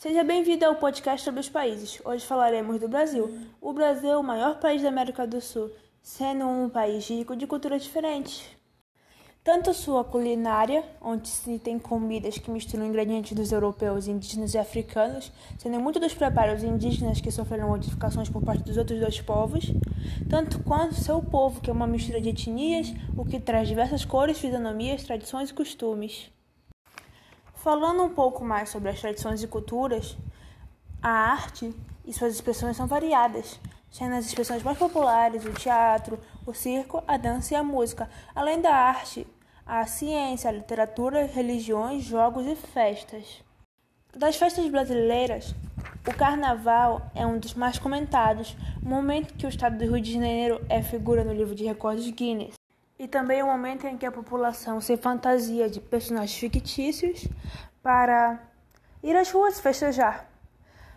Seja bem-vindo ao podcast sobre os países. Hoje falaremos do Brasil. O Brasil é o maior país da América do Sul, sendo um país rico de culturas diferentes. Tanto sua culinária, onde se tem comidas que misturam ingredientes dos europeus, indígenas e africanos, sendo muitos dos preparos indígenas que sofreram modificações por parte dos outros dois povos, tanto quanto seu povo, que é uma mistura de etnias, o que traz diversas cores, fisionomias, tradições e costumes. Falando um pouco mais sobre as tradições e culturas, a arte e suas expressões são variadas, sendo as expressões mais populares o teatro, o circo, a dança e a música, além da arte, a ciência, a literatura, religiões, jogos e festas. Das festas brasileiras, o carnaval é um dos mais comentados, momento que o estado do Rio de Janeiro é figura no livro de recordes Guinness e também o momento em que a população se fantasia de personagens fictícios para ir às ruas festejar.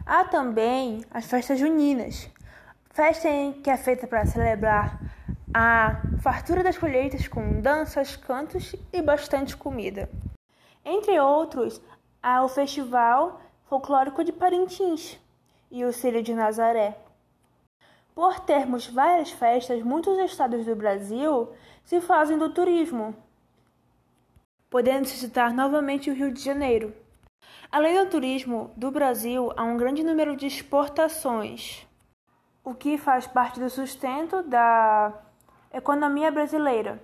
Há também as festas juninas, festa em que é feita para celebrar a fartura das colheitas com danças, cantos e bastante comida. Entre outros, há o Festival Folclórico de Parintins e o Círio de Nazaré. Por termos várias festas, muitos estados do Brasil se fazem do turismo, podendo se citar novamente o Rio de Janeiro. Além do turismo do Brasil, há um grande número de exportações, o que faz parte do sustento da economia brasileira.